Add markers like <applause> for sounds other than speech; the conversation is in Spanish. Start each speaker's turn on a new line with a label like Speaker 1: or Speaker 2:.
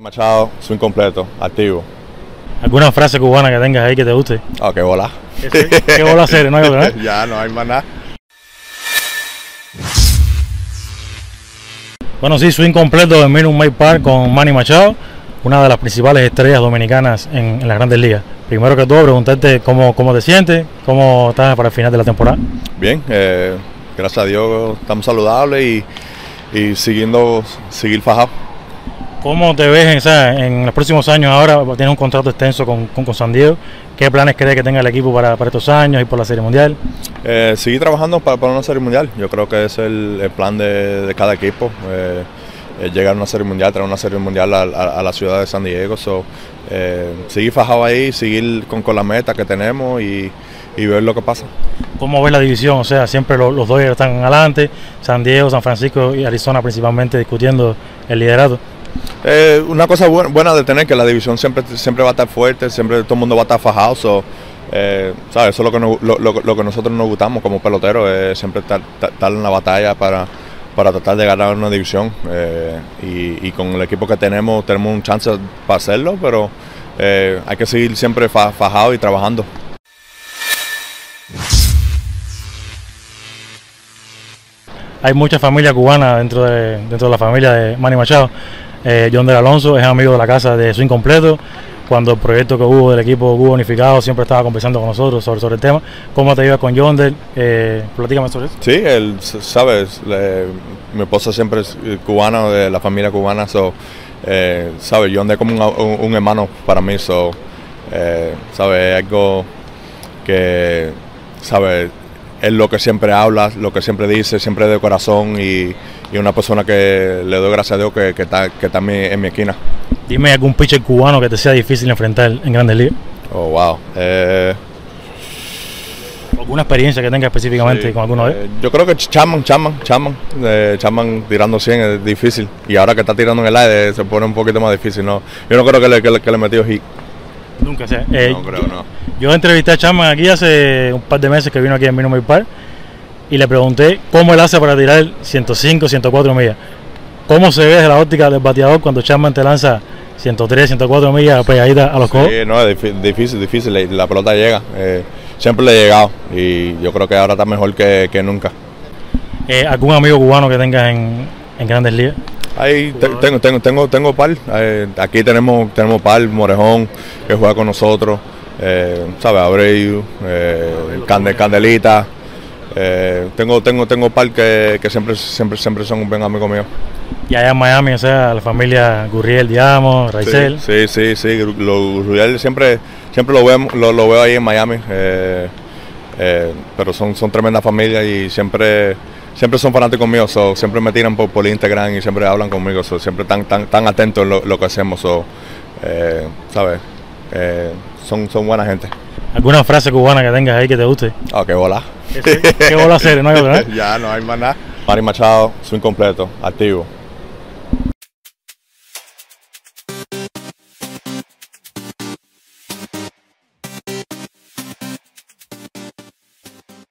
Speaker 1: Machado, swing completo, activo.
Speaker 2: ¿Alguna frase cubana que tengas ahí que te guste?
Speaker 1: Ah, qué bola.
Speaker 2: ¿Qué bola hacer? No hay otra, <laughs>
Speaker 1: ya no hay más nada.
Speaker 2: Bueno, sí, swing completo de Minute Maid Park con Manny Machado, una de las principales estrellas dominicanas en, en las grandes ligas. Primero que todo, preguntarte cómo, cómo te sientes, cómo estás para el final de la temporada.
Speaker 1: Bien, eh, gracias a Dios estamos saludables y, y siguiendo, seguir fajado.
Speaker 2: ¿Cómo te ves en, los próximos años ahora? Tienes un contrato extenso con, con, con San Diego. ¿Qué planes crees que tenga el equipo para, para estos años y por la Serie Mundial?
Speaker 1: Eh, seguir trabajando para, para, una Serie Mundial. Yo creo que es el, el plan de, de, cada equipo. Eh, llegar a una Serie Mundial, traer una Serie Mundial a, a, a la ciudad de San Diego. So, eh, seguir fajado ahí, seguir con, con la meta que tenemos y, y, ver lo que pasa.
Speaker 2: ¿Cómo ves la división? O sea, siempre los, los Dodgers están adelante, San Diego, San Francisco y Arizona principalmente discutiendo el liderato.
Speaker 1: Eh, una cosa buena, de tener que la división siempre, siempre va a estar fuerte, siempre todo el mundo va a estar fajado. So, eh. Eso es lo que, nosotros nos gustamos como peloteros, eh, siempre estar, en la batalla para, para tratar de ganar una división. Eh, y, con el equipo que tenemos, tenemos un chance para hacerlo, pero hay que seguir siempre fa, fajado y trabajando.
Speaker 2: Hay mucha familia cubana dentro de, dentro de la familia de Manny Machado. Eh, John del Alonso es amigo de la casa de Swing Completo. Cuando el proyecto que hubo del equipo hubo unificado, siempre estaba conversando con nosotros sobre, sobre el tema. ¿Cómo te llevas con John del? Eh, platícame sobre eso.
Speaker 1: Sí, él, sabes, mi esposa siempre es cubana, de la familia cubana, so, eh, John es como un, hermano para mí, so, eh, sabes, algo que, sabes, es lo que siempre habla, lo que siempre dice, siempre de corazón y, y una persona que le doy gracias a Dios que, que, está, que está en mi, en mi esquina.
Speaker 2: Dime algún pitcher cubano que te sea difícil enfrentar en Grandes Ligas.
Speaker 1: Oh, wow. Eh,
Speaker 2: ¿Alguna experiencia que tenga específicamente
Speaker 1: sí,
Speaker 2: con alguno de
Speaker 1: ellos? Eh, yo creo que Chapman, Chapman, Chapman, eh, Chapman tirando 100 es difícil. Y ahora que está tirando en el aire se pone un poquito más difícil. ¿no? Yo no creo que le, que le, que le metió hit.
Speaker 2: Nunca sé.
Speaker 1: Eh, no creo, no.
Speaker 2: Yo entrevisté a Chapman aquí hace un par de meses que vino aquí en Minute Park y le pregunté cómo él hace para tirar 105, 104 millas. ¿Cómo se ve desde la óptica del bateador cuando Chapman te lanza 103, 104 millas pegadita a los codos?
Speaker 1: Sí, no, es difícil, difícil. La pelota llega. Eh, siempre le he llegado y yo creo que ahora está mejor que, que nunca.
Speaker 2: Eh, ¿Algún amigo cubano que tengas en, en Grandes Ligas?
Speaker 1: Ahí te, tengo, tengo, tengo, tengo par. Eh, aquí tenemos, tenemos par, Morejón, que juega con nosotros. Eh, ¿Sabes? Abreu, eh, Candel, Candelita. Eh, tengo, tengo, tengo par que, que, siempre, siempre, siempre son un buen amigo mío.
Speaker 2: Y allá en Miami, o sea, la familia Gurriel, digamos, Raizel.
Speaker 1: Sí, sí, sí, sí. Lo, Gurriel siempre, siempre lo, veo, lo, lo veo ahí en Miami. Eh, eh, pero son, son tremendas familias y siempre, siempre son fanáticos míos. So, siempre me tiran por, por Instagram y siempre hablan conmigo. So, siempre están tan, tan atentos en lo, lo que hacemos. So, eh, ¿Sabes? son, son buena gente.
Speaker 2: ¿Alguna frase cubana que tengas ahí que te guste?
Speaker 1: Ah, qué bola.
Speaker 2: ¿Qué, qué bola hacer? No hay otra, ¿eh?
Speaker 1: ya, no hay más nada. Mari Machado, swing completo, activo.